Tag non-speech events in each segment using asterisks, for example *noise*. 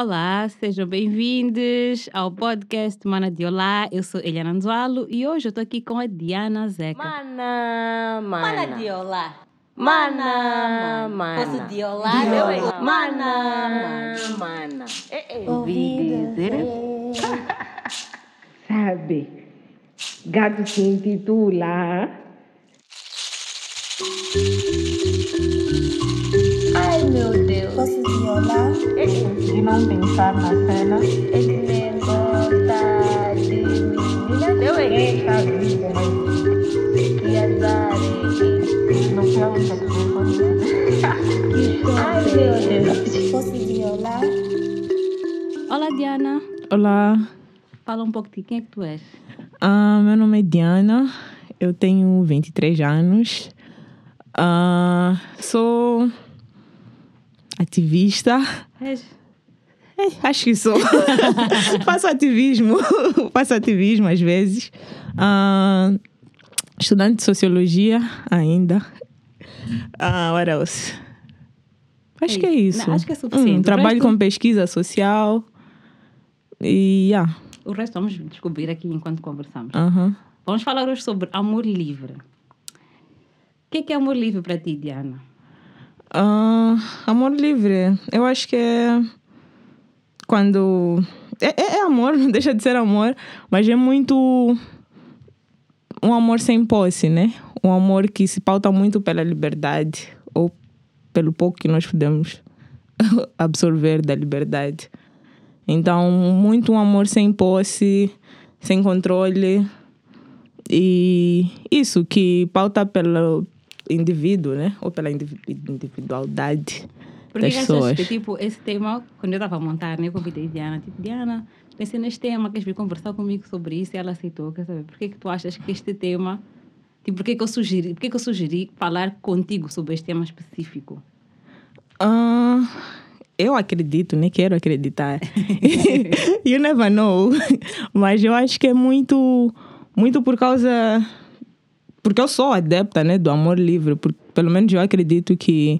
Olá, sejam bem-vindos ao podcast Mana de Olá. Eu sou Eliana Anzualo e hoje eu estou aqui com a Diana Zeca. Mana, mana. Mana de Olá. Mana, mana. Fosse de Olá, De meu olá. é. Mana, mana. É, é. Ouvi dizer. Sabe, gato se intitula. Ai, meu Deus. Posso violar? De não pensar na cena. Ele me gosta de é. Está vivo, mas Que azar. não sei onde é que foi. Ai, meu Deus. Posso violar? Olá, Diana. Olá, Fala um pouco de. Quem é que tu és? ah, meu nome é Diana, eu tenho 23 anos, Ah, sou ativista, És. É, acho que sou. *laughs* faço ativismo, *laughs* faço ativismo às vezes. Ah, estudante de sociologia ainda. Ah, what else? Acho que é isso. Não, acho que é suficiente. Hum, trabalho resto- com pesquisa social e yeah. O resto vamos descobrir aqui enquanto conversamos. aham. Vamos falar hoje sobre amor livre. O que é, que é amor livre para ti, Diana? Amor livre, eu acho que é quando. É, é- é amor, não *laughs* deixa de ser amor, mas é muito. Um amor sem posse, né? Um amor que se pauta muito pela liberdade, ou pelo pouco que nós podemos *laughs* absorver da liberdade. Então, muito um amor sem posse, sem controle. E isso que pauta pelo indivíduo, né? Ou pela indivi- individualidade Porque das pessoas. que, tipo, esse tema, quando eu estava a montar, né, eu convidei a Diana, tipo, Diana, pensei neste tema, queres vir conversar comigo sobre isso? E ela aceitou, quer saber? Por que que tu achas que este tema, tipo, por que que eu sugeri, por que que eu sugeri falar contigo sobre este tema específico? Ah, eu acredito, né? Quero acreditar. *laughs* *laughs* you never know. Mas eu acho que é muito, muito por causa. Porque eu sou adepta, né? Do amor livre. Por, pelo menos eu acredito que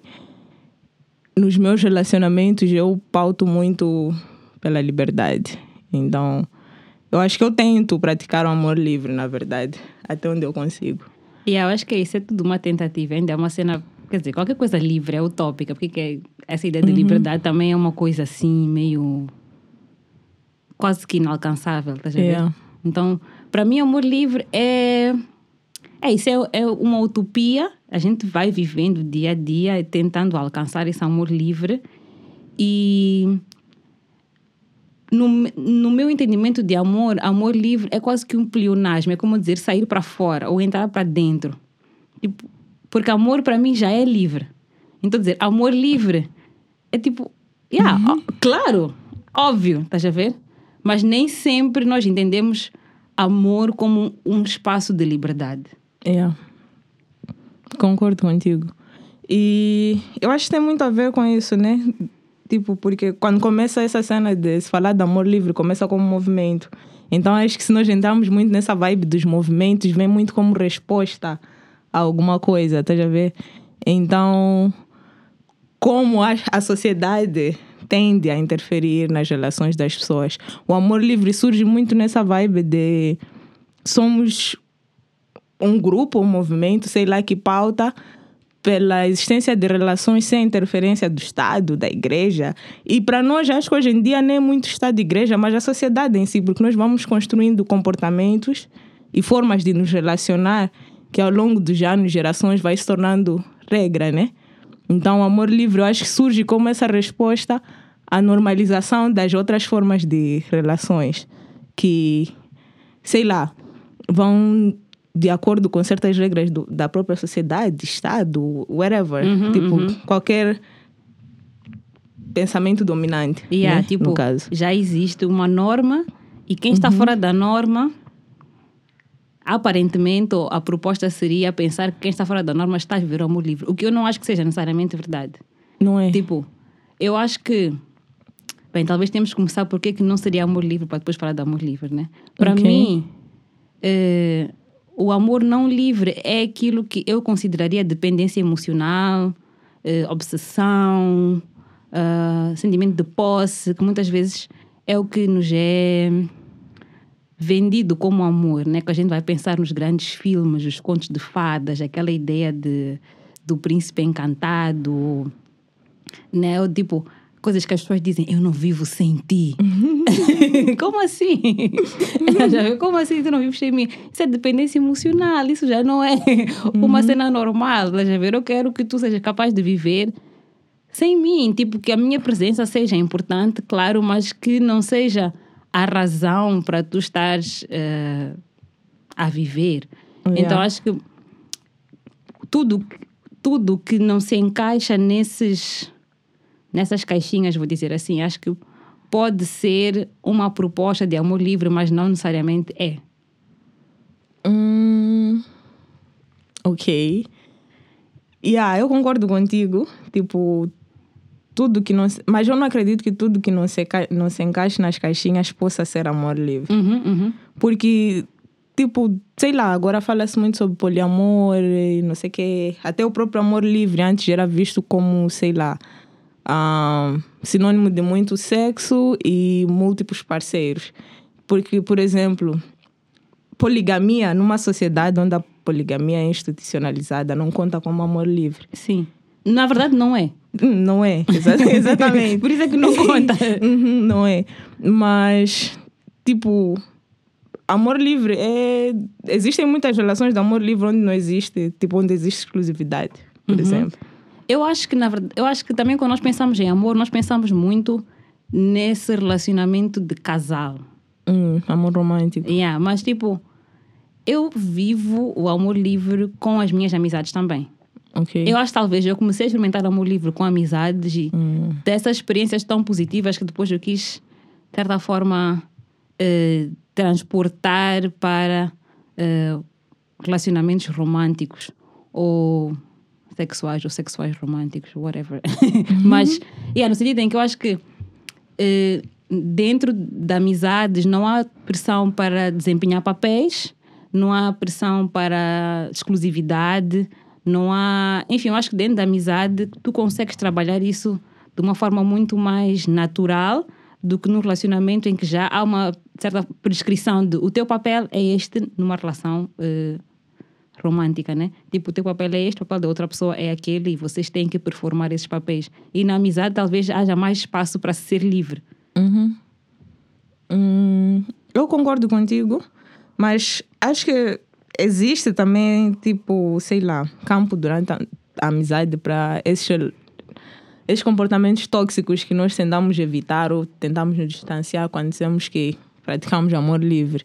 nos meus relacionamentos eu pauto muito pela liberdade. Então, eu acho que eu tento praticar o amor livre, na verdade, até onde eu consigo. E eu acho que isso é tudo uma tentativa, ainda é uma cena, quer dizer, qualquer coisa livre é utópica, porque que essa ideia de liberdade também é uma coisa assim, meio quase que inalcançável, ver? Yeah. Então, para mim, amor livre é. É isso, é, é uma utopia. A gente vai vivendo dia a dia tentando alcançar esse amor livre. E. No, no meu entendimento de amor, amor livre é quase que um pleonasmo, é como dizer sair para fora ou entrar para dentro. Tipo, porque amor para mim já é livre. Então, dizer amor livre é tipo, yeah, ó, claro, óbvio, estás a ver? Mas nem sempre nós entendemos amor como um espaço de liberdade. Yeah. Concordo contigo. E eu acho que tem muito a ver com isso, né? Tipo, porque quando começa essa cena de se falar de amor livre, começa como movimento. Então acho que se nós entrarmos muito nessa vibe dos movimentos, vem muito como resposta a alguma coisa, tá a ver? Então, como a, a sociedade tende a interferir nas relações das pessoas. O amor livre surge muito nessa vibe de somos um grupo, um movimento, sei lá, que pauta pela existência de relações sem interferência do Estado, da igreja. E para nós, acho que hoje em dia nem muito Estado e igreja, mas a sociedade em si, porque nós vamos construindo comportamentos e formas de nos relacionar que ao longo dos anos, gerações, vai se tornando regra, né? Então, o amor livre, eu acho que surge como essa resposta à normalização das outras formas de relações que, sei lá, vão de acordo com certas regras do, da própria sociedade, Estado, whatever. tipo, qualquer pensamento dominante, E yeah, né, tipo, no caso. já existe uma norma e quem está fora da norma, aparentemente, a proposta seria pensar que quem está fora da norma está a viver o amor livre. O que eu não acho que seja necessariamente verdade. Não é? Tipo, eu acho que. Bem, talvez temos que começar por que não seria amor livre para depois falar de amor livre, né? Para Ok. mim, eh, o amor não livre é aquilo que eu consideraria dependência emocional, eh, obsessão, ah, sentimento de posse, que muitas vezes é o que nos é vendido como amor, né? Que a gente vai pensar nos grandes filmes, os contos de fadas, aquela ideia de, do príncipe encantado, né? Ou tipo, coisas que as pessoas dizem, eu não vivo sem ti. *laughs* Como assim? Como assim tu não vives sem mim? Isso é dependência emocional, isso já não é uma cena normal. Já ver, eu quero que tu sejas capaz de viver sem mim, tipo, que a minha presença seja importante, claro, mas que não seja a razão para tu estares eh, a viver. Yeah. Então, acho que tudo, tudo que não se encaixa nesses, nessas caixinhas, vou dizer assim, acho que pode ser uma proposta de amor livre, mas não necessariamente é. Hum, ok. Yeah, eu concordo contigo. Tipo, tudo que não se, Mas eu não acredito que tudo que não se, não se encaixe nas caixinhas possa ser amor livre. Uhum, uhum. Porque, tipo, sei lá, agora fala-se muito sobre poliamor e não sei o quê. Até o próprio amor livre antes era visto como, sei lá, ah, sinônimo de muito sexo e múltiplos parceiros. Porque, por exemplo, poligamia numa sociedade onde a poligamia é institucionalizada não conta como amor livre. Sim. Na verdade, não é. Hum, Não é, *laughs* exa- exatamente. Por isso é que não conta. *laughs* Uhum, não é. Mas, tipo, amor livre é. Existem muitas relações de amor livre onde não existe, tipo, onde existe exclusividade, por exemplo. Eu acho que, na verdade, eu acho que também quando nós pensamos em amor, nós pensamos muito nesse relacionamento de casal. Hum, amor romântico. Yeah, mas tipo, eu vivo o amor livre com as minhas amizades também. Ok. Eu acho que talvez eu comecei a experimentar amor livre com amizades e dessas experiências tão positivas que depois eu quis, de certa forma, eh, transportar para eh, relacionamentos românticos ou sexuais ou sexuais românticos, whatever. *laughs* Mas, yeah, no sentido em que eu acho que eh, dentro da amizades não há pressão para desempenhar papéis, não há pressão para exclusividade, não há. Enfim, eu acho que dentro da amizade tu consegues trabalhar isso de uma forma muito mais natural do que no relacionamento em que já há uma certa prescrição de o teu papel é este numa relação eh, romântica, né? Tipo, o teu papel é este, o papel da outra pessoa é aquele e vocês têm que performar esses papéis. E na amizade talvez haja mais espaço para ser livre. Hum, eu concordo contigo, mas acho que existe também, tipo, sei lá, campo durante a, amizade para esses comportamentos tóxicos que nós tentamos evitar ou tentamos nos distanciar quando dizemos que praticamos amor livre.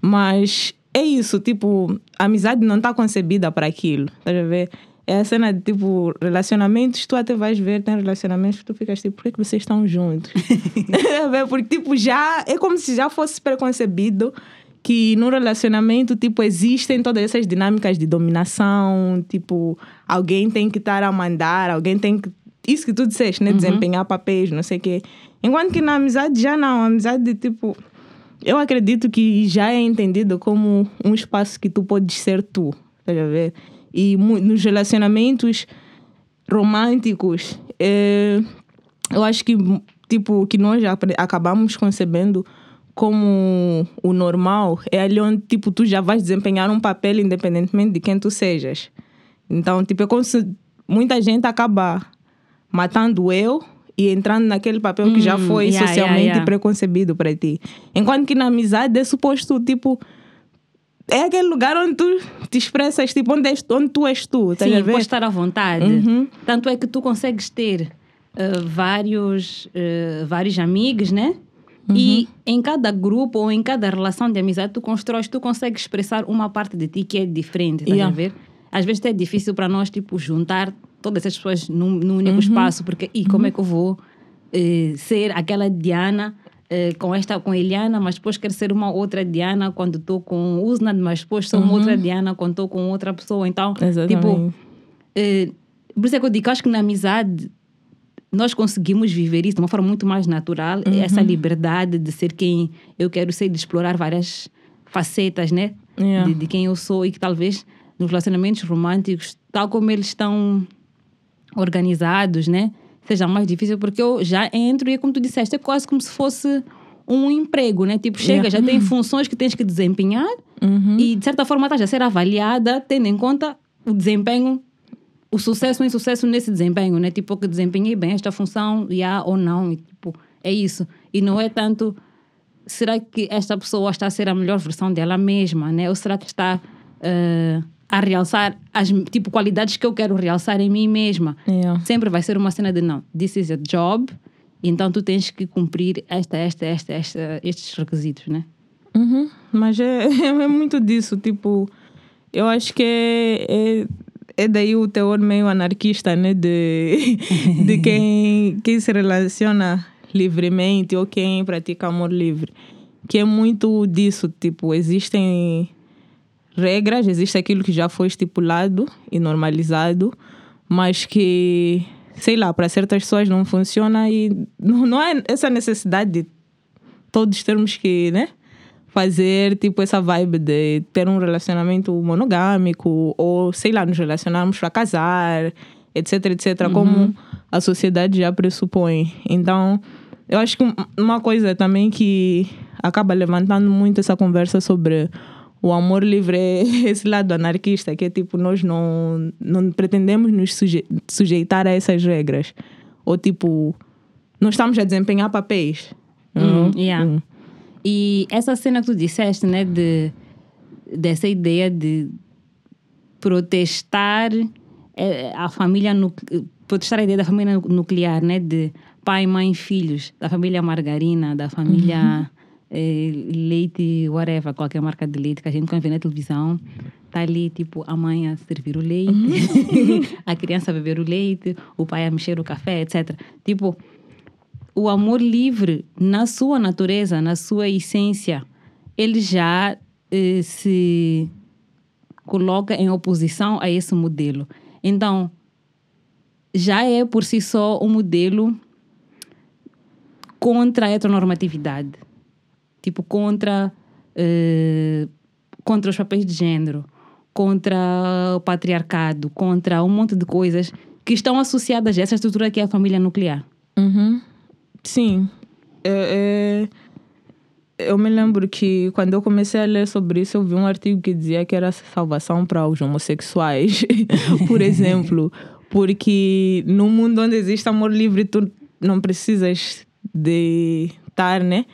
Mas é isso, tipo, a amizade não está concebida para aquilo, estás a ver? É a cena de tipo, relacionamentos, tu até vais ver, tem relacionamentos que tu ficas tipo, por que, que vocês estão juntos? *laughs* *laughs* Porque tipo, já é como se já fosse preconcebido que no relacionamento, tipo, existem todas essas dinâmicas de dominação, tipo, alguém tem que estar a mandar, alguém tem que. Isso que tu disseste, né? Desempenhar papéis, não sei o quê. Enquanto que na amizade já não, a amizade, tipo. Eu acredito que já é entendido como um espaço que tu podes ser tu, tá a ver? E nos relacionamentos românticos, eh, eu acho que, tipo, que nós acabamos concebendo como o normal é ali onde, tipo, tu já vais desempenhar um papel independentemente de quem tu sejas. Então, tipo, é como se muita gente acaba matando eu e entrando naquele papel que já Hum, foi yeah, socialmente yeah, yeah. preconcebido para ti. Enquanto que na amizade é suposto, tipo, é aquele lugar onde tu te expressas, tipo, onde, és, onde tu és tu, tá a Sim, ver? pode estar à vontade. Uhum. Tanto é que tu consegues ter eh, vários, eh, vários amigos, né? E em cada grupo ou em cada relação de amizade tu constróis, tu consegues expressar uma parte de ti que é diferente, tá a Yeah. ver? Às vezes é difícil para nós, tipo, juntar todas essas pessoas num, num único espaço, porque, e como é que eu vou eh, ser aquela Diana eh, com esta, com Eliana, mas depois quero ser uma outra Diana quando estou com Usnad, mas depois sou uma outra Diana quando estou com outra pessoa. Então, tipo, Exatamente. eh, por isso é que eu digo, acho que na amizade nós conseguimos viver isso de uma forma muito mais natural, essa liberdade de ser quem eu quero ser, de explorar várias facetas, né? Yeah. De, de quem eu sou e que talvez nos relacionamentos românticos, tal como eles estão organizados, né? seja mais difícil, porque eu já entro e é como tu disseste, é quase como se fosse um emprego, né? Tipo, chega, já tem funções que tens que desempenhar e de certa forma estás a ser avaliada tendo em conta o desempenho, o sucesso ou insucesso nesse desempenho, né? Tipo, que desempenhei bem esta função, já ou não, e, tipo, é isso. E não é tanto será que esta pessoa está a ser a melhor versão dela mesma, né? Ou será que está eh, a realçar as tipo qualidades que eu quero realçar em mim mesma? Yeah. Sempre vai ser uma cena de não, this is a job, então tu tens que cumprir esta, esta, esta, esta estes requisitos, né? Uhum, Mas é, *laughs* é muito disso, tipo, eu acho que é, é, é daí o teor meio anarquista, né? De, *laughs* de quem, quem se relaciona livremente ou quem pratica amor livre. Que é muito disso, tipo, existem regras, existe aquilo que já foi estipulado e normalizado, mas que, sei lá, para certas pessoas não funciona e não, não é essa necessidade de todos termos que, né? Fazer tipo essa vibe de ter um relacionamento monogâmico ou, sei lá, nos relacionarmos para casar, etc, etc, como a sociedade já pressupõe. Então, eu acho que um- uma coisa também que acaba levantando muito essa conversa sobre o amor livre é *laughs* esse lado anarquista, que é tipo, nós não, não pretendemos nos suje sujeitar a essas regras. Ou tipo, não estamos a desempenhar papéis. Hum, Uhum. yeah. Hum. E essa cena que tu disseste, né, de, dessa ideia de protestar eh, a família, nu- protestar a ideia da família nu- nuclear, né, de pai, mãe, filhos, da família margarina, da família eh, leite, whatever, qualquer marca de leite que a gente quando vê na televisão, tá ali, tipo, a mãe a servir o leite, *laughs* a criança a beber o leite, o pai a mexer o café, etc. Tipo, o amor livre, na sua natureza, na sua essência, ele já eh, se coloca em oposição a esse modelo. Então, já é por si só um modelo contra a heteronormatividade. Tipo, contra, eh, contra os papéis de género, contra o patriarcado, contra um monte de coisas que estão associadas a essa estrutura que é a família nuclear. Uhum. Sim. É, é- eu me lembro que quando eu comecei a ler sobre isso, eu vi um artigo que dizia que era salvação para os homossexuais, *laughs* por exemplo. Porque no mundo onde existe amor livre, tu não precisas de estar, né?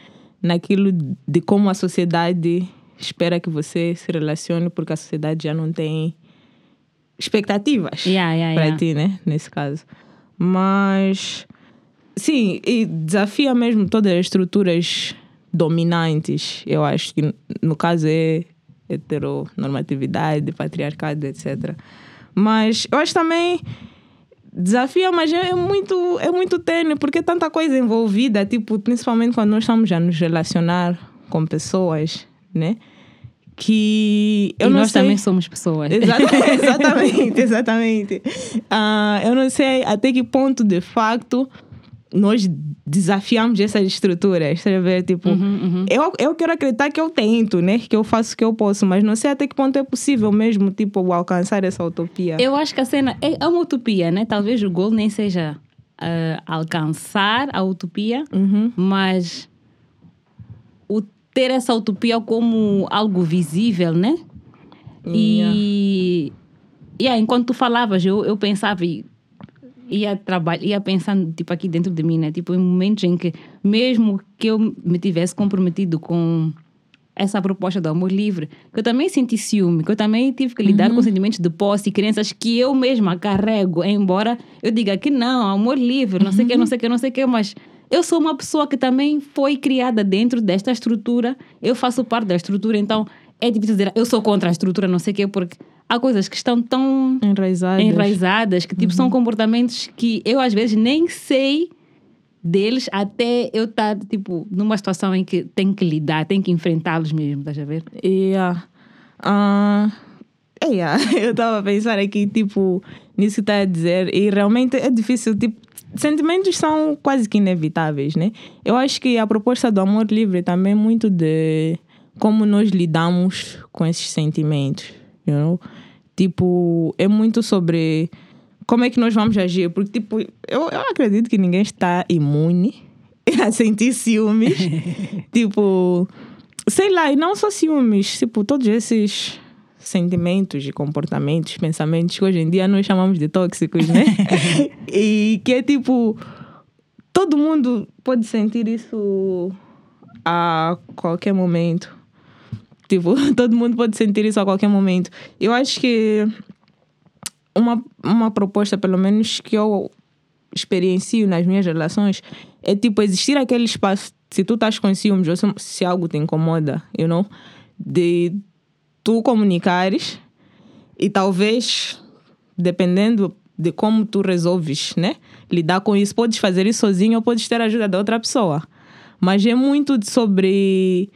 Naquilo de como a sociedade espera que você se relacione, porque a sociedade já não tem expectativas Yeah, yeah, para yeah. ti, né? Nesse caso. Mas, sim, e desafia mesmo todas as estruturas dominantes. Eu acho que, no caso, é heteronormatividade, patriarcado, etc. Mas eu acho também desafia, mas é é muito, é muito tênue, porque é tanta coisa envolvida, tipo, principalmente quando nós estamos a nos relacionar com pessoas, né? Que eu e não nós sei... também somos pessoas. Exata- *laughs* *laughs* exatamente, exatamente. Ah, eu não sei até que ponto, de facto, nós desafiamos essas estruturas. A ver? Tipo, Eu, eu quero acreditar que eu tento, né? Que eu faço o que eu posso, mas não sei até que ponto é possível mesmo, tipo, alcançar essa utopia. Eu acho que a cena é é uma utopia, né? Talvez o gol nem seja ah, alcançar a utopia, mas o ter essa utopia como algo visível, né? E yeah, enquanto tu falavas, eu, eu pensava e ia trabalhar, ia pensando tipo aqui dentro de mim, né? Tipo em momentos em que mesmo que eu me tivesse comprometido com essa proposta do amor livre, que eu também senti ciúme, que eu também tive que lidar com sentimentos de posse e crenças que eu mesma carrego, embora eu diga que não, amor livre, não sei o que, não sei o que, não sei o que, mas eu sou uma pessoa que também foi criada dentro desta estrutura, eu faço parte da estrutura, então é difícil dizer eu sou contra a estrutura, não sei o que, porque há coisas que estão tão Enraizadas. enraizadas, que tipo Uhum. são comportamentos que eu às vezes nem sei deles até eu estar tipo numa situação em que tenho que lidar, tenho que enfrentá-los mesmo, estás a ver? Yeah. Ah, é, yeah. *laughs* Eu estava a pensar aqui, tipo, nisso que está a dizer, e realmente é difícil, tipo, sentimentos são quase que inevitáveis, né? Eu acho que a proposta do amor livre também é muito de como nós lidamos com esses sentimentos, you know? Tipo, é muito sobre como é que nós vamos agir? Porque, tipo, eu, eu acredito que ninguém está imune *laughs* a sentir ciúmes. *laughs* tipo, sei lá, e não só ciúmes, tipo, todos esses sentimentos e comportamentos, pensamentos que hoje em dia nós chamamos de tóxicos, né? *laughs* e que é tipo, todo mundo pode sentir isso a qualquer momento. Tipo, *laughs* todo mundo pode sentir isso a qualquer momento. Eu acho que uma, uma proposta, pelo menos, que eu experiencio nas minhas relações é tipo existir aquele espaço. Se tu estás com ciúmes ou se, se algo te incomoda, you know, de tu comunicares e talvez, dependendo de como tu resolves, né, lidar com isso, podes fazer isso sozinho ou podes ter a ajuda da outra pessoa. Mas é muito sobre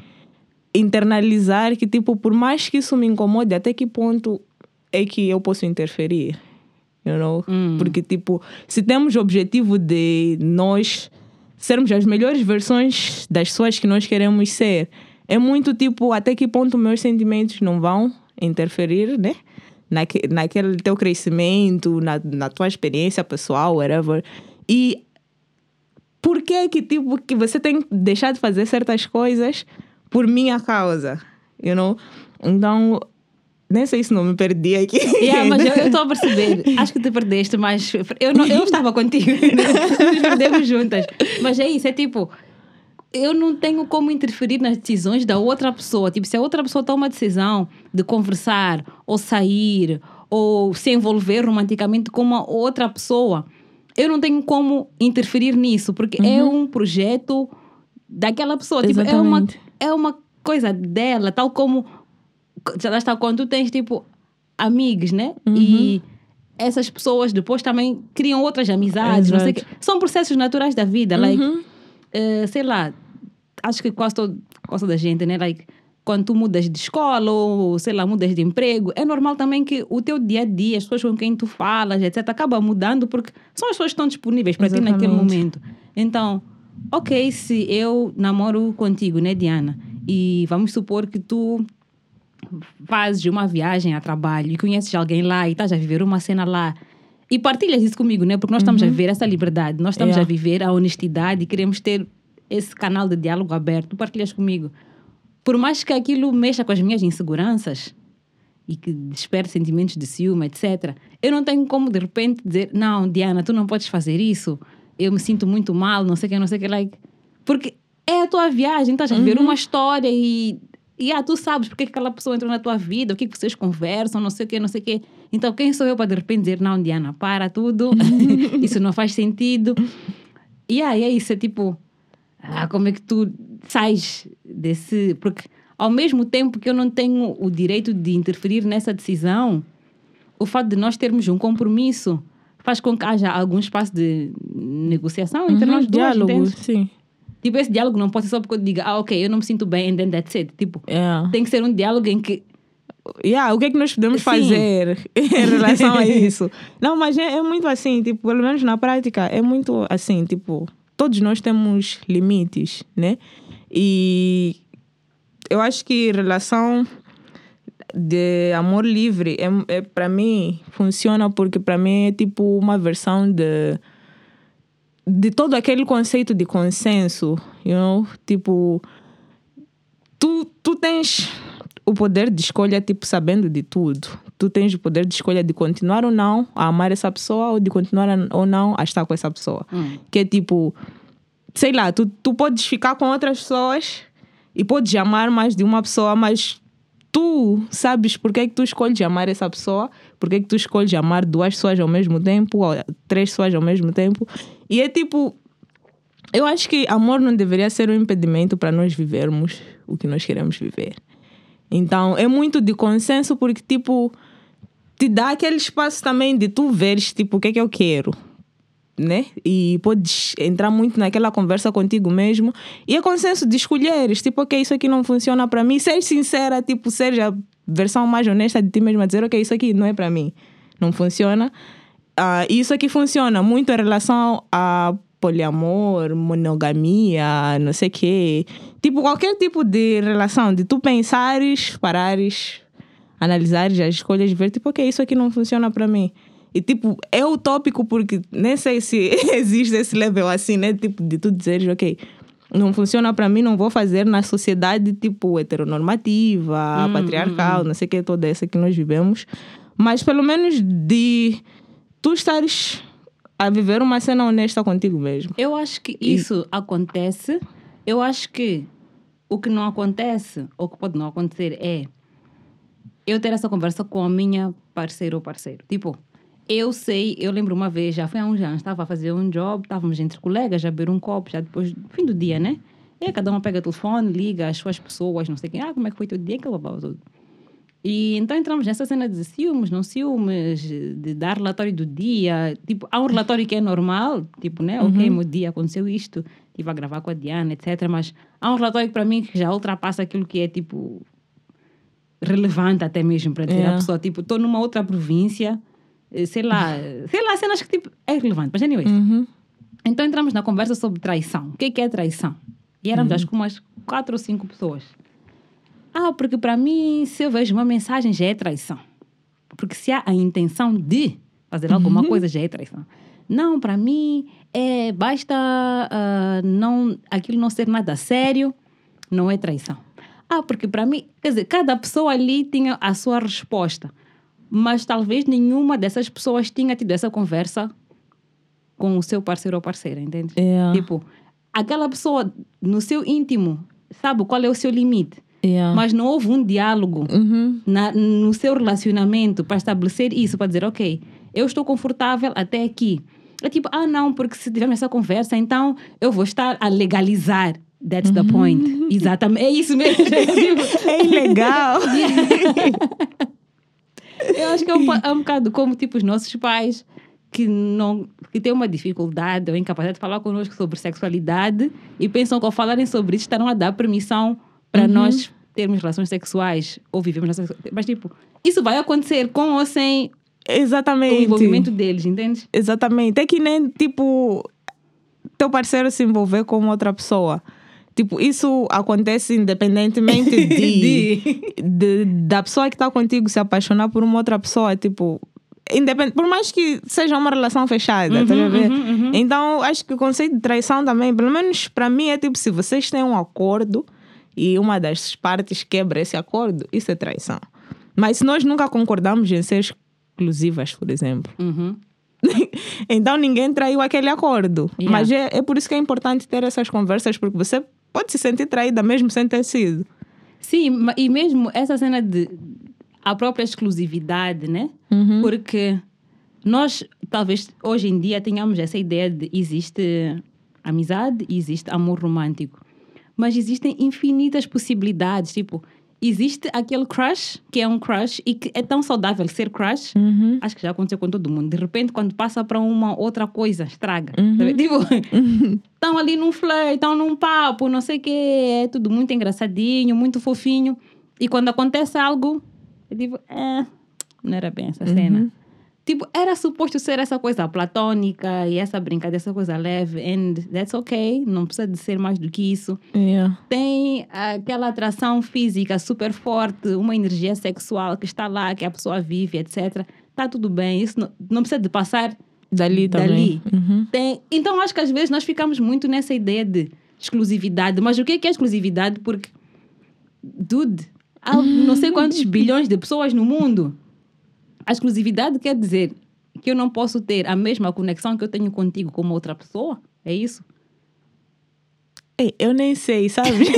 internalizar que, tipo, por mais que isso me incomode, até que ponto é que eu posso interferir? You know? Porque, tipo, se temos o objetivo de nós sermos as melhores versões das pessoas que nós queremos ser, é muito tipo até que ponto meus sentimentos não vão interferir, né? Naque, naquele teu crescimento, na, na tua experiência pessoal, whatever. E por que que, tipo, que você tem que deixar de fazer certas coisas por minha causa, you know? Então, nem sei se não me perdi aqui. Yeah, mas eu *laughs* estou a perceber. Acho que te perdeste, mas eu, não, eu estava contigo. *laughs* Nos perdemos juntas. Mas é isso, é tipo. Eu não tenho como interferir nas decisões da outra pessoa. Tipo, se a outra pessoa toma uma decisão de conversar, ou sair, ou se envolver romanticamente com uma outra pessoa, eu não tenho como interferir nisso, porque é um projeto daquela pessoa. Tipo, é uma. É uma coisa dela, tal como já está quando tu tens tipo amigos, né? E essas pessoas depois também criam outras amizades, não sei o quê. São processos naturais da vida, like, eh, sei lá, acho que quase todo, quase toda a gente, né? Like, quando tu mudas de escola ou, sei lá, mudas de emprego, é normal também que o teu dia a dia, as pessoas com quem tu falas, etc., acaba mudando porque são as pessoas que estão disponíveis para ti naquele momento. Então, ok, se eu namoro contigo, né, Diana? E vamos supor que tu fazes uma viagem a trabalho e conheces alguém lá e estás a viver uma cena lá e partilhas isso comigo, né? Porque nós estamos a viver essa liberdade, nós estamos Yeah. a viver a honestidade e queremos ter esse canal de diálogo aberto. Tu partilhas comigo. Por mais que aquilo mexa com as minhas inseguranças e que desperte sentimentos de ciúme, etc., eu não tenho como de repente dizer: Não, Diana, tu não podes fazer isso, eu me sinto muito mal, não sei o que, não sei o que, like. Porque é a tua viagem, estás a viver uma história e. E ah, tu sabes porque que aquela pessoa entrou na tua vida, o que, que vocês conversam, não sei o que, não sei o que. Então, quem sou eu para de repente dizer, não, Diana, para tudo, *laughs* *laughs* isso não faz sentido. E aí é isso, é tipo, ah, como é que tu sais desse. Porque ao mesmo tempo que eu não tenho o direito de interferir nessa decisão, o fato de nós termos um compromisso faz com que haja algum espaço de negociação entre nós duas, Diálogo, entende? sim. Tipo, esse diálogo não pode ser só porque eu diga, ah, ok, eu não me sinto bem, and then that's it. Tipo, Yeah. tem que ser um diálogo em que Yeah, o que é que nós podemos Sim. fazer *laughs* em relação a *laughs* isso? Não, mas é, é muito assim, tipo, pelo menos na prática, é muito assim, tipo, todos nós temos limites, né? E eu acho que relação de amor livre é, é para mim funciona porque para mim é tipo uma versão de de todo aquele conceito de consenso, you know? Tipo, tu, tu tens o poder de escolha, tipo, sabendo de tudo. Tu tens o poder de escolha de continuar ou não a amar essa pessoa ou de continuar a- ou não a estar com essa pessoa. Que é tipo, sei lá, tu, tu podes ficar com outras pessoas e podes amar mais de uma pessoa, mas tu sabes porque é que tu escolhes amar essa pessoa, porque é que tu escolhes amar duas pessoas ao mesmo tempo, ou três pessoas ao mesmo tempo. E é tipo, eu acho que amor não deveria ser um impedimento para nós vivermos o que nós queremos viver. Então, é muito de consenso porque, tipo, te dá aquele espaço também de tu veres, tipo, o que é que eu quero, né? E podes entrar muito naquela conversa contigo mesmo. E é consenso de escolheres, tipo, ok, isso aqui não funciona para mim. Ser sincera, tipo, ser a versão mais honesta de ti mesma, dizer, ok, isso aqui não é para mim, não funciona. E isso aqui funciona muito em relação a poliamor, monogamia, não sei o quê. Tipo, qualquer tipo de relação, de tu pensares, parares, analisares as escolhas, ver, tipo, ok, isso aqui não funciona para mim. E tipo, é utópico porque nem sei se *laughs* existe esse level assim, né? Tipo, de tu dizeres, ok, não funciona para mim, não vou fazer na sociedade tipo heteronormativa, Hum, patriarcal, não sei o que, toda essa que nós vivemos. Mas pelo menos de tu estares a viver uma cena honesta contigo mesmo. Eu acho que isso acontece. Eu acho que o que não acontece, ou que pode não acontecer, é eu ter essa conversa com a minha parceira ou parceiro. Tipo, eu sei, eu lembro uma vez, já foi há uns anos, estava a fazer um job, estávamos entre colegas, a beber um copo, já depois, fim do dia, né? E aí cada uma pega o telefone, liga as suas pessoas, não sei quem, ah, como é que foi teu dia, aquela babá tudo. E então entramos nessa cena de ciúmes, não ciúmes, de dar relatório do dia. Tipo, há um relatório que é normal, tipo, né? Ok, meu dia aconteceu isto, estive a gravar com a Diana, etc. Mas há um relatório que para mim que já ultrapassa aquilo que é, tipo, relevante até mesmo para dizer Yeah. a pessoa, tipo, estou numa outra província, sei lá, *laughs* sei lá, cenas que tipo, é relevante. Mas anyways, Uhum. então entramos na conversa sobre traição. O que é, que é traição? E éramos acho que umas quatro ou cinco pessoas. Ah, porque para mim, se eu vejo uma mensagem, já é traição. Porque se há a intenção de fazer alguma coisa, já é traição. Não, para mim, é, basta ah, não, aquilo não ser nada sério, não é traição. Ah, porque para mim, quer dizer, cada pessoa ali tinha a sua resposta. Mas talvez nenhuma dessas pessoas tinha tido essa conversa com o seu parceiro ou parceira, entende? Yeah. Tipo, aquela pessoa no seu íntimo sabe qual é o seu limite, Yeah. mas não houve um diálogo Uhum. na, no seu relacionamento para estabelecer isso, para dizer, ok, eu estou confortável até aqui. É tipo, ah, não, porque se tivermos essa conversa, então eu vou estar a legalizar. That's the point. Exatamente. É isso mesmo. *laughs* É ilegal. *laughs* Eu acho que é um, *laughs* é um bocado como tipo os nossos pais que não que têm uma dificuldade ou incapacidade de falar connosco sobre sexualidade e pensam que ao falarem sobre isso estarão a dar permissão para nós termos relações sexuais ou vivemos relações. Mas tipo, isso vai acontecer com ou sem o Exatamente. envolvimento deles, entende? Exatamente. É que nem, tipo, teu parceiro se envolver com outra pessoa. Tipo, isso acontece independentemente *laughs* de, de- da pessoa que está contigo se apaixonar por uma outra pessoa. Tipo, independ, por mais que seja uma relação fechada, tá a ver? Então, acho que o conceito de traição também, pelo menos para mim, é tipo, se vocês têm um acordo e uma das partes quebra esse acordo, isso é traição. Mas se nós nunca concordamos em ser exclusivas, por exemplo, Uhum. *laughs* então ninguém traiu aquele acordo. Yeah. Mas é, é por isso que é importante ter essas conversas, porque você pode se sentir traída mesmo sem ter sido. Sim, e mesmo essa cena de a própria exclusividade, né? Porque nós, talvez hoje em dia, tenhamos essa ideia de existe amizade e existe amor romântico. Mas existem infinitas possibilidades. Tipo, existe aquele crush, que é um crush, e que é tão saudável ser crush. Acho que já aconteceu com todo mundo. De repente, quando passa para uma outra coisa, estraga. Sabe? Tipo, *laughs* estão ali num flirt, estão num papo, não sei o quê. É tudo muito engraçadinho, muito fofinho. E quando acontece algo, eu digo, é, não era bem essa cena. Tipo, era suposto ser essa coisa platônica e essa brincadeira, essa coisa leve. And that's okay. Não precisa de ser mais do que isso tem aquela atração física super forte, uma energia sexual que está lá, que a pessoa vive, etc. Está tudo bem, isso não, não precisa de passar Dali também. dali. Tem, então, acho que às vezes nós ficamos muito nessa ideia de exclusividade. Mas o que é, que é exclusividade? Porque, dude, há não sei quantos bilhões de pessoas no mundo. A exclusividade quer dizer que eu não posso ter a mesma conexão que eu tenho contigo como outra pessoa? É isso? Ei, eu nem sei, sabe? *laughs*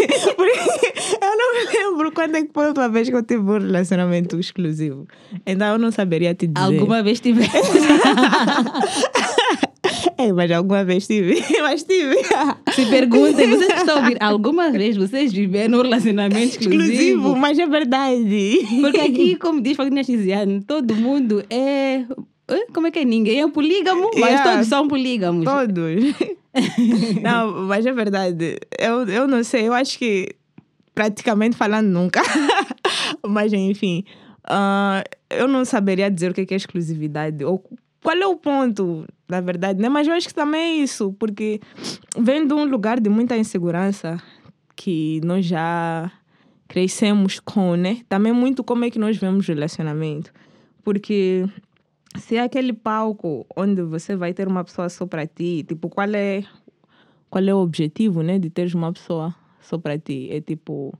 Eu não me lembro quando é que foi a última vez que eu tive um relacionamento exclusivo. Então eu não saberia te dizer. Alguma vez tive. *laughs* Ei, mas alguma vez tive. *laughs* Mas tive. Se perguntem, vocês estão ouvir, alguma vez vocês viveram um relacionamento *laughs* exclusivo? exclusivo, mas é verdade. Porque aqui, *laughs* como diz Fagner Tiziano, todo mundo é. Como é que é? Ninguém é polígamo, mas Yeah. todos são polígamos. Todos. não, mas é verdade. Eu, eu não sei, eu acho que praticamente falando nunca. mas enfim, ah, eu não saberia dizer o que é que é exclusividade. Ou qual é o ponto, na verdade, né? Mas eu acho que também é isso, porque vem de um lugar de muita insegurança que nós já crescemos com, né? Também muito como é que nós vemos relacionamento. Porque se é aquele palco onde você vai ter uma pessoa só para ti, tipo, qual é, qual é o objetivo, né, de teres uma pessoa só para ti? É tipo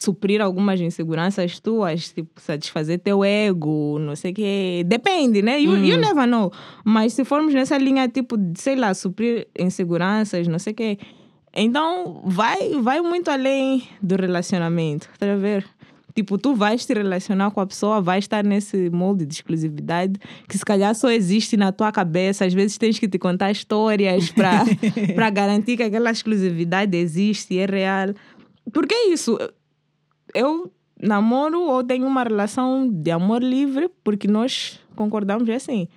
suprir algumas inseguranças tuas, tipo, satisfazer teu ego, não sei o quê. Depende, né? You, you never know. Mas se formos nessa linha, tipo, de, sei lá, suprir inseguranças, não sei o quê. Então, vai, vai muito além do relacionamento. Tá a ver? Tipo, tu vais te relacionar com a pessoa, vai estar nesse molde de exclusividade que se calhar só existe na tua cabeça. Às vezes tens que te contar histórias para *laughs* garantir que aquela exclusividade existe e é real. Porque é isso. Eu namoro ou tenho uma relação de amor livre porque nós concordamos é assim.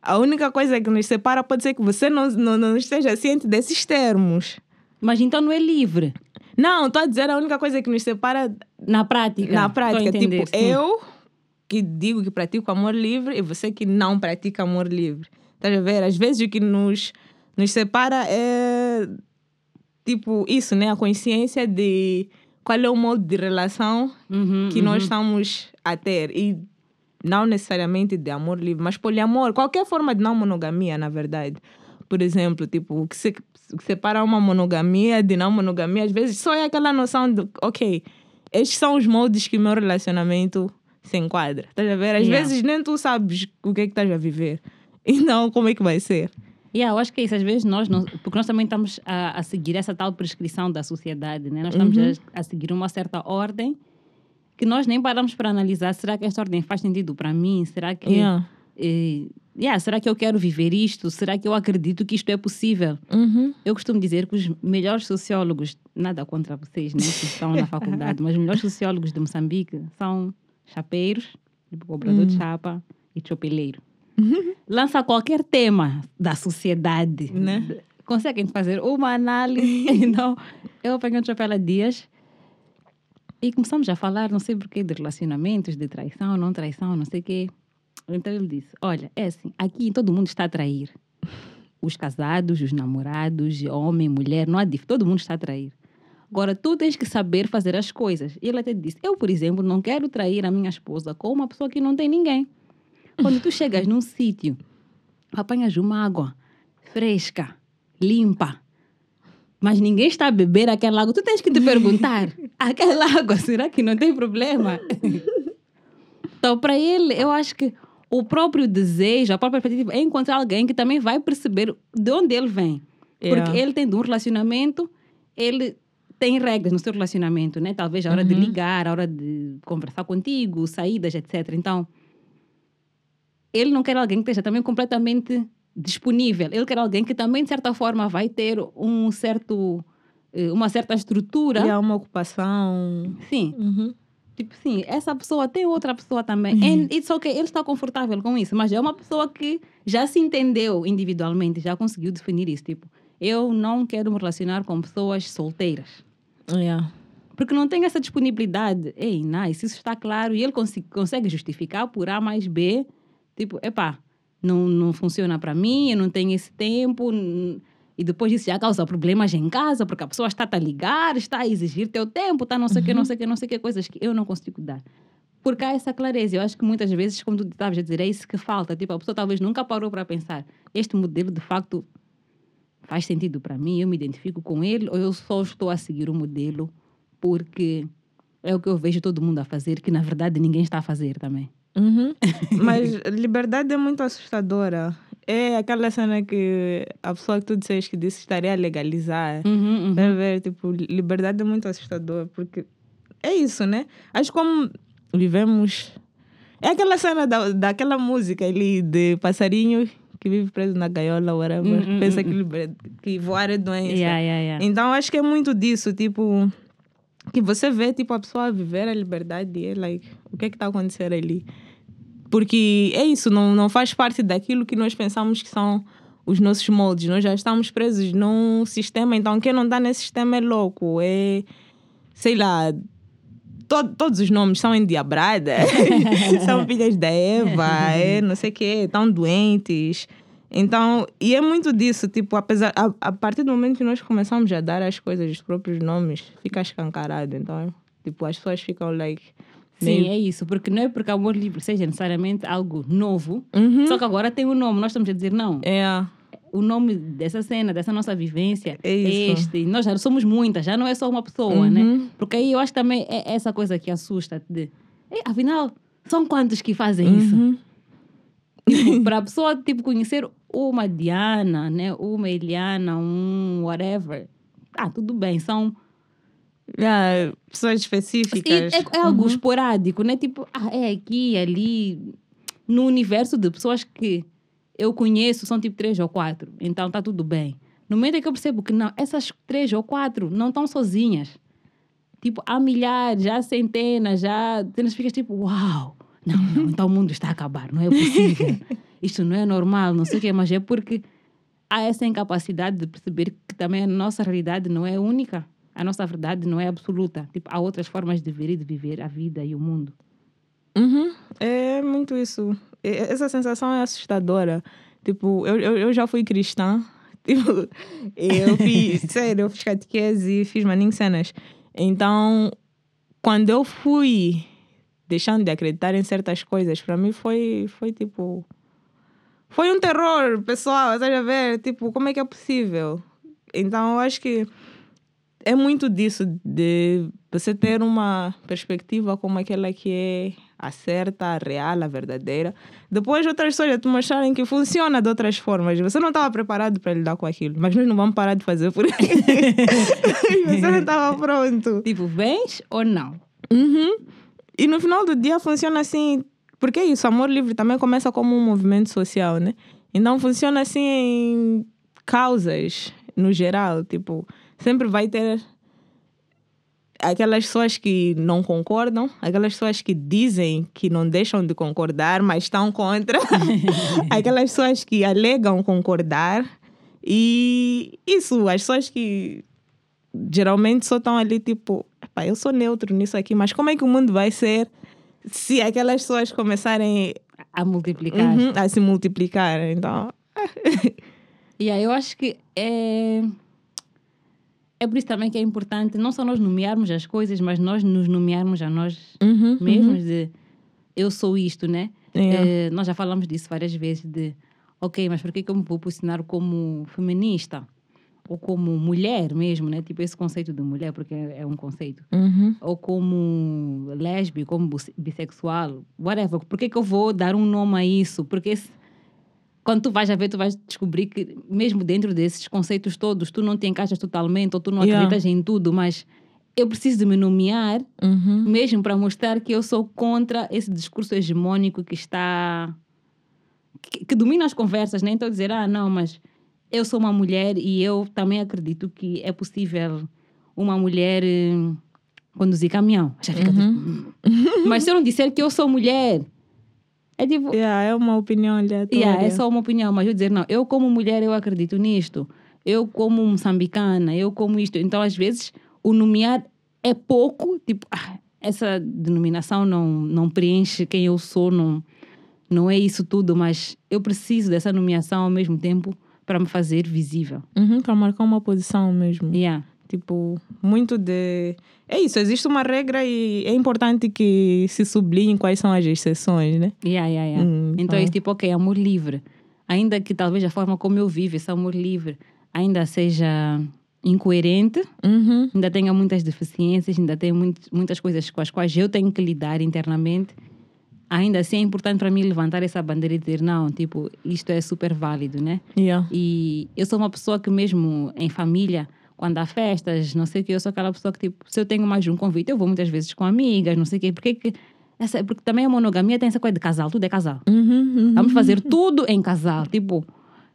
A única coisa que nos separa pode ser que você não, não, não esteja ciente desses termos. Mas então não é livre. Não, estou a dizer a única coisa que nos separa Na prática. na prática. entender, Tipo, sim. eu que digo que pratico amor livre e você que não pratica amor livre. Estás a ver? Às vezes o que nos, nos separa é tipo isso, né? A consciência de qual é o modo de relação Uhum, que nós estamos a ter. E não necessariamente de amor livre, mas poliamor, qualquer forma de não monogamia, na verdade. Por exemplo, tipo, o que, se, o que separa uma monogamia de não monogamia, às vezes só é aquela noção de, ok, estes são os moldes que meu relacionamento se enquadra. Estás a ver? Às Yeah. vezes nem tu sabes o que é que estás a viver. *laughs* Então, como é que vai ser? Yeah, eu acho que é isso. Às vezes nós, não, porque nós também estamos a, a seguir essa tal prescrição da sociedade, né? Nós estamos a, a seguir uma certa ordem que nós nem paramos para analisar. Será que esta ordem faz sentido para mim? Será que, Yeah. eh, yeah, será que eu quero viver isto? Será que eu acredito que isto é possível? Uhum. Eu costumo dizer que os melhores sociólogos, nada contra vocês, né, que estão na *laughs* faculdade, mas os melhores sociólogos de Moçambique são chapeiros, tipo cobrador de chapa e chopeleiro. Lança qualquer tema da sociedade, Né? conseguem fazer uma análise. *laughs* *laughs* então, eu apanhei o Chapela Dias e começamos a falar, não sei porquê, de relacionamentos, de traição, não traição, não sei o quê. Então ele disse: Olha, é assim, aqui todo mundo está a trair. Os casados, os namorados, homem, mulher, não há dif, todo mundo está a trair. Agora, tu tens que saber fazer as coisas. E ele até disse: Eu, por exemplo, não quero trair a minha esposa com uma pessoa que não tem ninguém. Quando tu chegas num sítio, apanhas uma água fresca, limpa, mas ninguém está a beber aquela água, tu tens que te perguntar: *laughs* aquela água, será que não tem problema? então, para ele, eu acho que o próprio desejo, a própria perspectiva é encontrar alguém que também vai perceber de onde ele vem. Porque Yeah. ele tem de um relacionamento, ele tem regras no seu relacionamento, né? Talvez a hora de ligar, a hora de conversar contigo, saídas, etc. Então, ele não quer alguém que esteja também completamente disponível. Ele quer alguém que também, de certa forma, vai ter um certo, eh, uma certa estrutura. E há uma ocupação. Sim. Uhum. Tipo, sim, essa pessoa tem outra pessoa também. And it's okay, ele está confortável com isso, mas é uma pessoa que já se entendeu individualmente, já conseguiu definir isso. Tipo, eu não quero me relacionar com pessoas solteiras. Yeah. Porque não tem essa disponibilidade. Ei, nice, isso está claro. E ele consi- consegue justificar por A mais B. Tipo, epá, não, não funciona para mim, eu não tenho esse tempo. E depois isso já causa problemas em casa, porque a pessoa está a ligar, está a exigir teu tempo, está não sei o que, não sei o que, não sei o que, coisas que eu não consigo dar. Porque há essa clareza. Eu acho que muitas vezes, como tu estavas a dizer, é isso que falta. Tipo, a pessoa talvez nunca parou para pensar. Este modelo, de facto, faz sentido para mim, eu me identifico com ele, ou eu só estou a seguir o modelo porque é o que eu vejo todo mundo a fazer, que na verdade ninguém está a fazer também. Uhum. *laughs* Mas liberdade é muito assustadora. É aquela cena que a pessoa que tu disseste que disse estaria a legalizar. Uhum, uhum. Tá ver? Tipo, liberdade é muito assustadora, porque é isso, né? Acho como vivemos. É aquela cena da, daquela música ali de passarinho que vive preso na gaiola, whatever. Uhum, Pensa que, liber- que voar é doença. Yeah, yeah, yeah. Então acho que é muito disso, tipo, que você vê tipo a pessoa viver a liberdade e like, o que é que está acontecendo ali? Porque é isso, não, não faz parte daquilo que nós pensamos que são os nossos moldes. Nós já estamos presos num sistema, então quem não está nesse sistema é louco, é, sei lá, to- todos os nomes são endiabradas, *laughs* são filhas da Eva, é não sei o quê, estão doentes. Então, e é muito disso, tipo, apesar, a, a partir do momento que nós começamos a dar as coisas os próprios nomes, fica escancarado. Então, tipo, as pessoas ficam like, Sim, é isso. Porque não é porque amor livre seja necessariamente algo novo, Uhum. só que agora tem um nome. Nós estamos a dizer, não, É. o nome dessa cena, dessa nossa vivência É isso. este. Nós já somos muitas, já não é só uma pessoa, Uhum. né? Porque aí eu acho também é essa coisa que assusta de, "Ei, afinal, são quantos que fazem isso? Uhum. Tipo, para a pessoa tipo, conhecer uma Diana, né? uma Eliana, um whatever. Ah, tudo bem, são. É, pessoas específicas. É, é algo Uhum. esporádico, né? Tipo, ah, é aqui, ali. No universo de pessoas que eu conheço, são tipo três ou quatro. Então tá tudo bem. No momento em que eu percebo que não, essas três ou quatro não estão sozinhas. Tipo, há milhares, há centenas, já. Você fica tipo, uau! Não, não, então o mundo está a acabar, não é possível. *laughs* Isto não é normal, não sei o quê, mas é porque há essa incapacidade de perceber que também a nossa realidade não é única. A nossa verdade não é absoluta. Tipo, há outras formas de ver e de viver a vida e o mundo. Uhum. É muito isso. Essa sensação é assustadora. Tipo, eu, eu, eu já fui cristã. *laughs* Tipo, eu fiz, *laughs* sério, eu fiz catequese, fiz maninho cenas. Então, quando eu fui deixando de acreditar em certas coisas, para mim foi, foi tipo. Foi um terror, pessoal, estás a ver? Tipo, como é que é possível? Então, eu acho que é muito disso, de você ter uma perspectiva como aquela que é a certa, a real, a verdadeira. Depois outras pessoas te mostrarem que funciona de outras formas. Você não estava preparado para lidar com aquilo, mas nós não vamos parar de fazer por aí. *laughs* você não estava pronto. Tipo, vens ou não? Uhum. E no final do dia funciona assim, porque é isso, amor livre também começa como um movimento social, né? Então funciona assim em causas, no geral, tipo, sempre vai ter aquelas pessoas que não concordam, aquelas pessoas que dizem que não deixam de concordar, mas estão contra, *laughs* aquelas pessoas que alegam concordar, e isso, as pessoas que geralmente só estão ali tipo, "Epá, eu sou neutro nisso aqui, mas como é que o mundo vai ser se aquelas pessoas começarem A multiplicar. uhum, a se multiplicar? Então, *laughs* E aí eu acho que é. É por isso também que é importante não só nós nomearmos as coisas, mas nós nos nomearmos a nós uhum, mesmos de eu sou isto, né? Yeah. Eh, nós já falamos disso várias vezes de ok, mas por que que eu me vou posicionar como feminista? Ou como mulher mesmo, né? Tipo esse conceito de mulher, porque é, é um conceito. uhum, Ou como lésbico, como bis- bissexual, whatever. Por que que eu vou dar um nome a isso? Porque quando tu vais a ver, tu vais descobrir que mesmo dentro desses conceitos todos, tu não te encaixas totalmente, ou tu não Yeah. acreditas em tudo, mas eu preciso de me nomear uhum. mesmo para mostrar que eu sou contra esse discurso hegemônico que está. que, que domina as conversas, nem estou a dizer, ah, não, mas eu sou uma mulher e eu também acredito que é possível uma mulher eh, conduzir caminhão. Já fica tipo, "Hum." Mas se eu não disser que eu sou mulher, é tipo. Yeah, é uma opinião aleatória. Yeah, é só uma opinião, mas eu dizer, não, eu como mulher, eu acredito nisto. Eu como moçambicana, eu como isto. Então, às vezes, o nomear é pouco, tipo, ah, essa denominação não, não preenche quem eu sou, não, não é isso tudo, mas eu preciso dessa nomeação ao mesmo tempo para me fazer visível. Uhum, para marcar uma posição mesmo. Yeah. Tipo, muito de. É isso, existe uma regra e é importante que se sublinhe quais são as exceções, né? Yeah, yeah, yeah. Hum, então é isso, tipo, ok, amor livre. Ainda que talvez a forma como eu vivo esse amor livre ainda seja incoerente, Uhum. ainda tenha muitas deficiências, ainda muito, muitas coisas com as quais eu tenho que lidar internamente. Ainda assim é importante para mim levantar essa bandeira e dizer, não, tipo, isto é super válido, né? Yeah. E eu sou uma pessoa que mesmo em família, quando há festas, não sei o que, eu sou aquela pessoa que, tipo, se eu tenho mais um convite, eu vou muitas vezes com amigas, não sei o quê. Porque, que, essa, porque também a monogamia tem essa coisa de casal, tudo é casal. Uhum, uhum. Vamos fazer tudo em casal, tipo.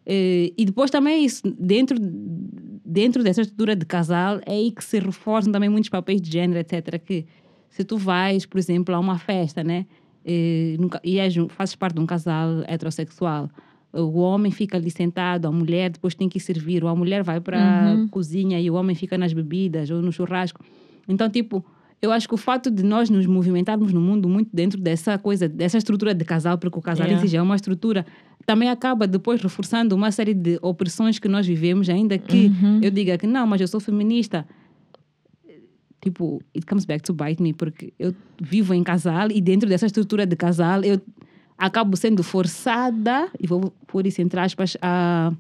eh, e depois também é isso, dentro, dentro dessa estrutura de casal, é aí que se reforçam também muitos papéis de género, etc. Que se tu vais, por exemplo, a uma festa, né? Eh, e um- fazes parte de um casal heterossexual, o homem fica ali sentado, a mulher depois tem que servir, ou a mulher vai para a cozinha e o homem fica nas bebidas ou no churrasco. Então, tipo, eu acho que o fato de nós nos movimentarmos no mundo muito dentro dessa coisa, dessa estrutura de casal, porque o casal Yeah. já é uma estrutura, também acaba depois reforçando uma série de opressões que nós vivemos, ainda que eu diga que não, mas eu sou feminista. Tipo, it comes back to bite me, porque eu vivo em casal e dentro dessa estrutura de casal eu acabo sendo forçada, e vou pôr isso entre aspas, a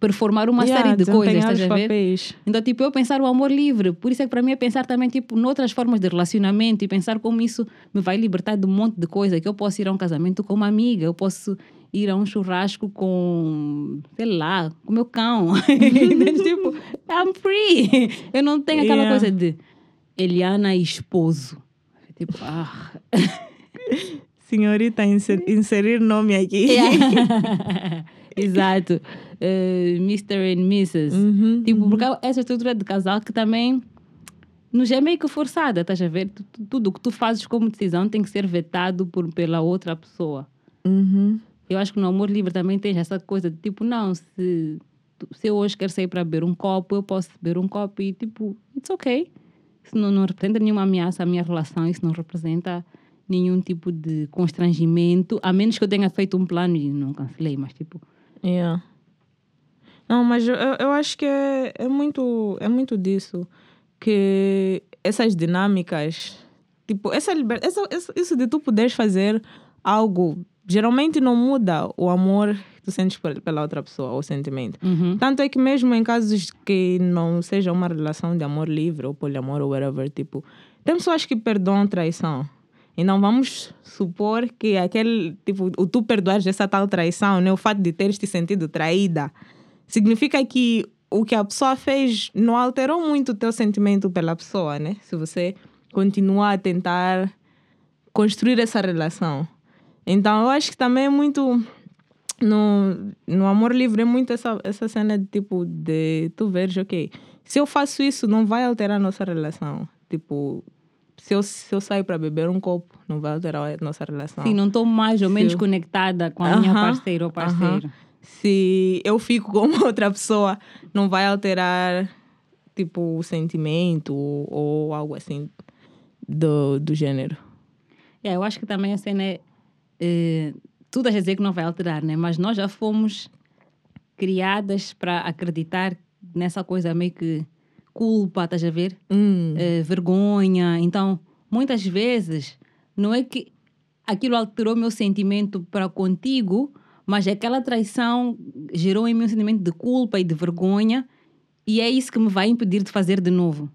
performar uma Yeah, série de coisas, estás a ver? papéis. Então, tipo, eu pensar o amor livre. Por isso é que para mim é pensar também, tipo, noutras formas de relacionamento e pensar como isso me vai libertar de um monte de coisa. Que eu posso ir a um casamento com uma amiga, eu posso ir a um churrasco com, sei lá, com meu cão. *laughs* tipo, I'm free. Eu não tenho aquela Yeah. coisa de Eliana esposo. Tipo, ah. *laughs* Senhorita, inser- inserir nome aqui. Yeah. *laughs* Exato. Eh, Mr. and Mrs. Uhum, tipo, porque essa estrutura de casal que também nos é meio que forçada, estás a ver? Tu- tu- Tudo o que tu fazes como decisão tem que ser vetado por, pela outra pessoa. Uhum. Eu acho que no amor livre também tem essa coisa de tipo, não, se, se eu hoje quero sair para beber um copo, eu posso beber um copo e tipo, it's okay. Isso não, não representa nenhuma ameaça à minha relação, isso não representa nenhum tipo de constrangimento, a menos que eu tenha feito um plano e não cancelei, mas tipo, Yeah. Não, mas eu, eu acho que é, é, muito, é muito disso. Que essas dinâmicas, tipo, essa liber... essa, essa- isso de tu poderes fazer algo, geralmente não muda o amor que tu sentes pela outra pessoa, o sentimento. uhum. Tanto é que mesmo em casos que não seja uma relação de amor livre ou poliamor ou whatever, tipo, tem pessoas que perdoam traição. Então vamos supor que aquele, tipo, o tu perdoares essa tal traição, né, o fato de teres te sentido traída, significa que o que a pessoa fez não alterou muito o teu sentimento pela pessoa, né? Se você continuar a tentar construir essa relação. Então eu acho que também é muito no, no amor livre é muito essa, essa cena de tipo de tu veres, ok, se eu faço isso não vai alterar a nossa relação. Tipo, se eu, se eu saio para beber um copo, não vai alterar a nossa relação. Sim, não estou mais ou menos eu- conectada com a minha Aham, parceira ou parceiro. aham. Se eu fico com *laughs* outra pessoa, não vai alterar tipo o sentimento ou, ou algo assim do, do gênero. É, eu acho que também a cena é. Eh, tudo a dizer que não vai alterar, né? Mas nós já fomos criadas para acreditar nessa coisa meio que culpa, estás a ver? Hum, Eh, vergonha. Então, muitas vezes, não é que aquilo alterou meu sentimento para contigo, mas aquela traição gerou em mim um sentimento de culpa e de vergonha, e é isso que me vai impedir de fazer de novo.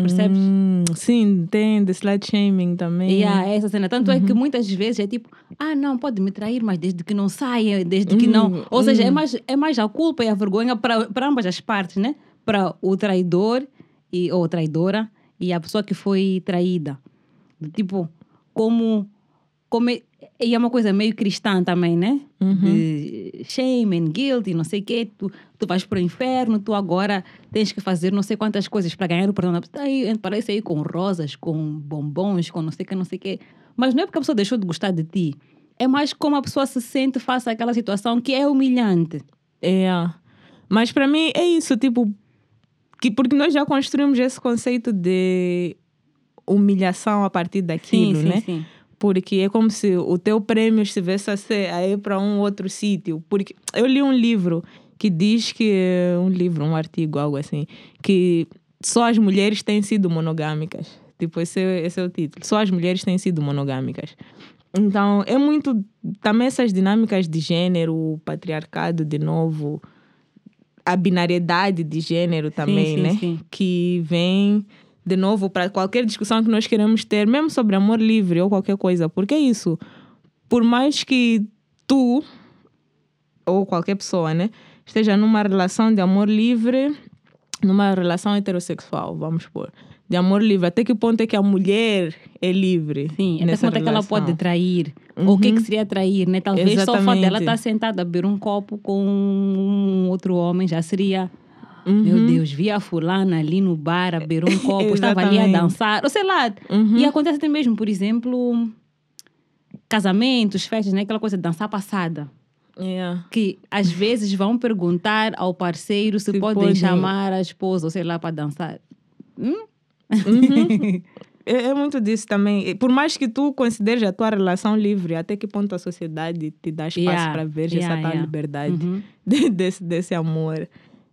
Percebes? hum, sim, tem the slut shaming também. E há essa cena. Tanto é que muitas vezes é tipo, ah, não, pode me trair, mas desde que não saia, desde que não. Hum, Ou seja, é hum. mais, é mais a culpa e a vergonha para ambas as partes, né? Para o traidor e, ou traidora e a pessoa que foi traída. Tipo, como. como é, e é uma coisa meio cristã também, né? De shame and guilt e não sei o quê. Tu, tu vais para o inferno, tu agora tens que fazer não sei quantas coisas para ganhar o perdão da pessoa. Aí, parece aí com rosas, com bombons, com não sei o que, não sei o quê. Mas não é porque a pessoa deixou de gostar de ti. É mais como a pessoa se sente face àquela situação que é humilhante. É. Mas para mim é isso, tipo, que porque nós já construímos esse conceito de humilhação a partir daquilo, sim, sim, né? sim. Porque é como se o teu prêmio estivesse a, ser, a ir para um outro sítio. Porque eu li um livro que diz que. Um livro, um artigo, algo assim. Que só as mulheres têm sido monogâmicas. Tipo, esse, esse é o título. Só as mulheres têm sido monogâmicas. Então, é muito. Também essas dinâmicas de gênero, o patriarcado, de novo. A binariedade de gênero também, sim, né? sim. Que vem de novo para qualquer discussão que nós queremos ter, mesmo sobre amor livre ou qualquer coisa. Porque é isso. Por mais que tu, ou qualquer pessoa, né, esteja numa relação de amor livre, numa relação heterossexual, vamos supor, de amor livre, até que ponto é que a mulher é livre? Sim, até nessa quanto é que ela pode trair? Ou o que, que seria trair, né? Talvez só o fato Exatamente. dela estar sentada a beber um copo com um outro homem já seria... Meu Deus, vi a fulana ali no bar a beber um *laughs* copo, estava ali a dançar, ou sei lá. E acontece até mesmo, por exemplo, casamentos, festas, né? Aquela coisa de dançar passada. Yeah. Que às vezes vão perguntar ao parceiro se, Se podem podem. chamar a esposa, ou sei lá, para dançar. Hum? *laughs* É, é muito disso também. Por mais que tu consideres a tua relação livre, até que ponto a sociedade te dá espaço Yeah, para ver yeah, essa tal yeah. liberdade Uhum. *laughs* de- desse, desse amor.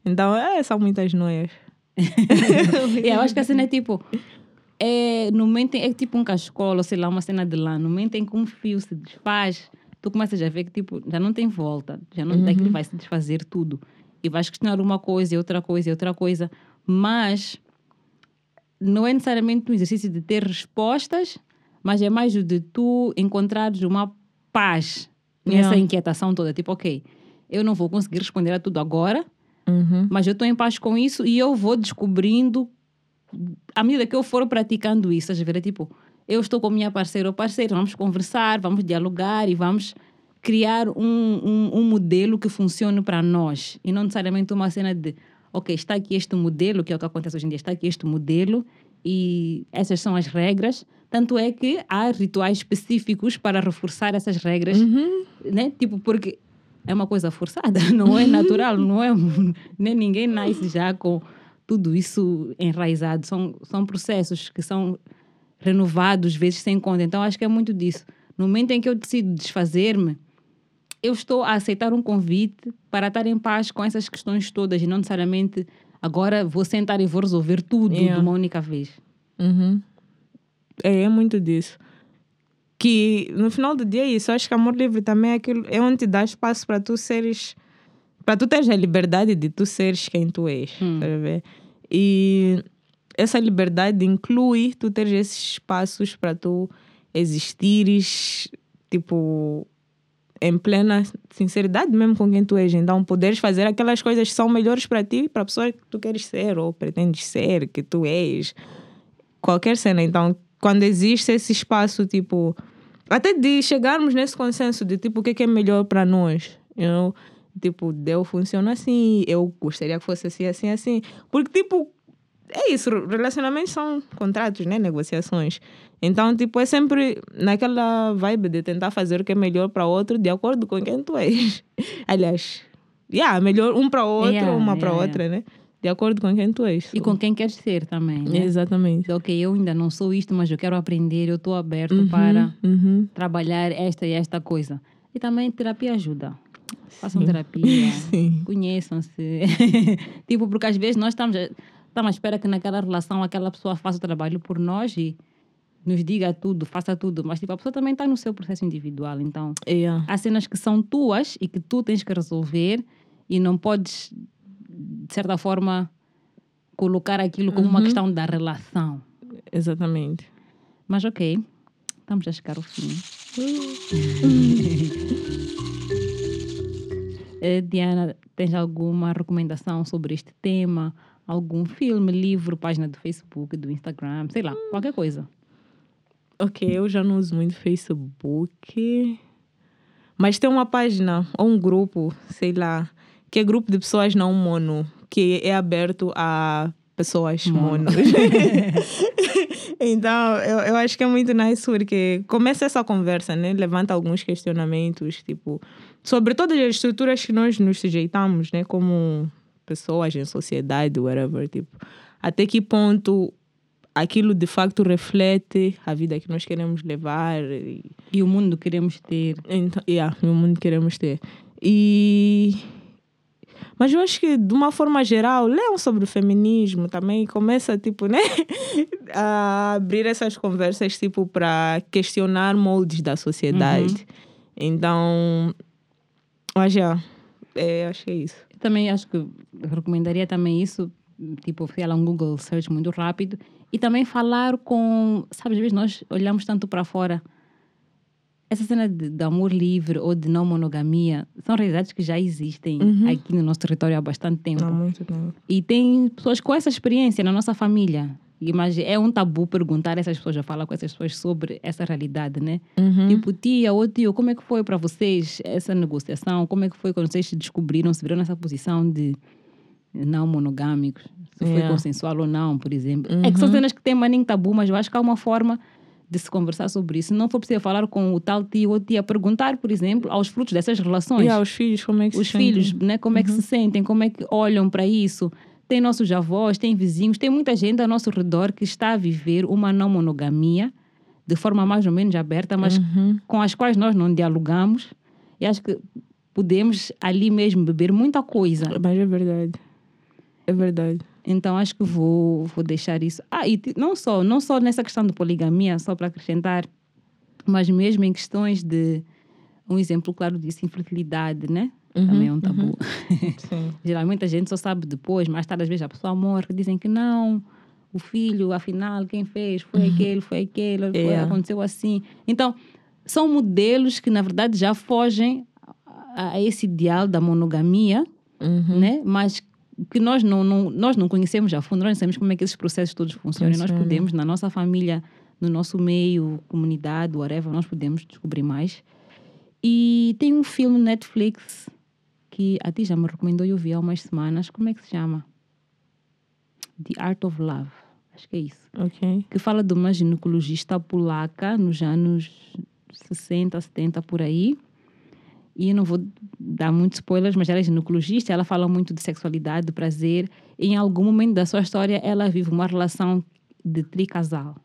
Então, é, são muitas noias. *laughs* E eu acho que a cena é tipo. É, no momento é tipo um cascola, sei lá, uma cena de lã. No momento em que um fio se desfaz, tu começas a ver que tipo, já não tem volta. Já não, Daquilo vai se desfazer tudo. E vais questionar uma coisa outra coisa outra coisa. Mas não é necessariamente um exercício de ter respostas, mas é mais o de tu encontrares uma paz nessa Yeah. inquietação toda. Tipo, ok, eu não vou conseguir responder a tudo agora, Uhum. mas eu estou em paz com isso e eu vou descobrindo à medida que eu for praticando isso. Às vezes, é tipo, eu estou com minha parceira ou parceiro, vamos conversar, vamos dialogar e vamos criar um, um, um modelo que funcione para nós. E não necessariamente uma cena de, ok, está aqui este modelo, que é o que acontece hoje em dia, está aqui este modelo e essas são as regras. Tanto é que há rituais específicos para reforçar essas regras, né? Tipo, porque é uma coisa forçada, *laughs* não é natural, não é. Nem ninguém nasce já com tudo isso enraizado. São, são processos que são renovados, vezes sem conta. Então, acho que é muito disso. No momento em que eu decido desfazer-me, eu estou a aceitar um convite para estar em paz com essas questões todas e não necessariamente agora vou sentar e vou resolver tudo Yeah. de uma única vez. Uhum. É, é muito disso. Que no final do dia é isso. Eu acho que amor livre também é aquilo, é onde te dá espaço para tu seres. Para tu teres a liberdade de tu seres quem tu és. tá a ver? E essa liberdade inclui tu teres esses espaços para tu existires, tipo, em plena sinceridade mesmo com quem tu és. Então, poderes fazer aquelas coisas que são melhores para ti, para a pessoa que tu queres ser ou pretendes ser, que tu és qualquer cena. Então, quando existe esse espaço, tipo, até de chegarmos nesse consenso de tipo, o que é, que é melhor para nós, you know? Tipo, eu funciono assim, eu gostaria que fosse assim, assim, assim. Porque, tipo, é isso, relacionamentos são contratos, né? Negociações. Então, tipo, é sempre naquela vibe de tentar fazer o que é melhor para outro de acordo com quem tu és. *laughs* Aliás, yeah, melhor um para outro, Yeah, uma para yeah, outra, né? De acordo com quem tu és. E com quem queres ser também, né? Exatamente. Ok, eu ainda não sou isto, mas eu quero aprender, eu estou aberto para Uhum. trabalhar esta e esta coisa. E também terapia ajuda. Façam terapia, *laughs* Sim. conheçam-se. *laughs* tipo, porque às vezes nós estamos, estamos à espera que naquela relação aquela pessoa faça o trabalho por nós e nos diga tudo, faça tudo. Mas tipo, a pessoa também está no seu processo individual. Então, Yeah. há cenas que são tuas e que tu tens que resolver e não podes, de certa forma, colocar aquilo como uma questão da relação. Exatamente. Mas ok, estamos a chegar ao fim. *laughs* Eh, Diana, tens alguma recomendação sobre este tema? Algum filme, livro, página do Facebook, do Instagram, sei lá, qualquer coisa. Ok, eu já não uso muito Facebook. Mas tem uma página ou um grupo, sei lá, que é grupo de pessoas não mono, que é aberto a pessoas Mono. *laughs* então, eu, eu acho que é muito nice porque começa essa conversa, né? Levanta alguns questionamentos, tipo, sobre todas as estruturas que nós nos sujeitamos, né? Como pessoas em sociedade, whatever, tipo, até que ponto aquilo de facto reflete a vida que nós queremos levar e, E o mundo queremos ter. então, yeah, no mundo que queremos ter. E mas eu acho que de uma forma geral, leiam sobre o feminismo também, começa tipo, né, *laughs* a abrir essas conversas tipo para questionar moldes da sociedade. Então, eu acho, yeah, é, acho que é isso. Também acho que recomendaria também isso, tipo, lá, um Google search muito rápido. E também falar com, sabe, às vezes nós olhamos tanto para fora. Essa cena de, de amor livre ou de não monogamia são realidades que já existem aqui no nosso território há bastante tempo. Há muito tempo. E tem pessoas com essa experiência na nossa família. Mas é um tabu perguntar a essas pessoas, a falar com essas pessoas sobre essa realidade, né? Tipo, tia ou tio, como é que foi para vocês essa negociação? Como é que foi quando vocês se descobriram, se viram nessa posição de não monogâmicos? Se foi Yeah. consensual ou não, por exemplo. É que são cenas que têm maninho tabu, mas eu acho que há uma forma de se conversar sobre isso. Não for possível falar com o tal tio ou tia, perguntar, por exemplo, aos frutos dessas relações E aos filhos, como é que os se sentem? filhos, né, como é que se sentem, como é que olham para isso. Tem nossos avós, tem vizinhos, tem muita gente ao nosso redor que está a viver uma não monogamia de forma mais ou menos aberta, mas com as quais nós não dialogamos. E acho que podemos ali mesmo beber muita coisa. Mas é verdade. É verdade. Então acho que vou, vou deixar isso. Ah, e não só, não só nessa questão de poligamia, só para acrescentar, mas mesmo em questões de um exemplo claro disso, infertilidade, né? Também é um tabu. *laughs* Sim. Geralmente a gente só sabe depois, mais tarde às vezes a pessoa morre, dizem que não, o filho, afinal, quem fez foi aquele, foi aquele, foi, É. aconteceu assim. Então, são modelos que na verdade já fogem a, a esse ideal da monogamia, Uhum. né? Mas que nós não, não, nós não conhecemos a fundo, nós não sabemos como é que esses processos todos funcionam. E Nós Funciona. podemos, na nossa família, no nosso meio, comunidade, whatever, nós podemos descobrir mais. E tem um filme Netflix que a ti já me recomendou e eu vi há umas semanas. Como é que se chama? The Art of Love. Acho que é isso. Ok. Que fala de uma ginecologista polaca nos anos 60, 70 por aí. E eu não vou dar muitos spoilers, mas ela é ginecologista, ela fala muito de sexualidade, de prazer. Em algum momento da sua história, ela vive uma relação de tricasal.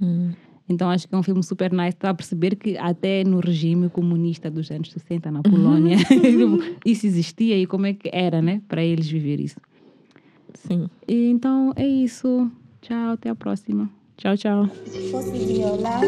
Hum. Então acho que é um filme super nice para perceber que até no regime comunista dos anos 60 na Polônia *laughs* isso existia e como é que era, né, para eles viver isso. Sim. E, então é isso. Tchau, até a próxima. Tchau, tchau. Se fosse violar,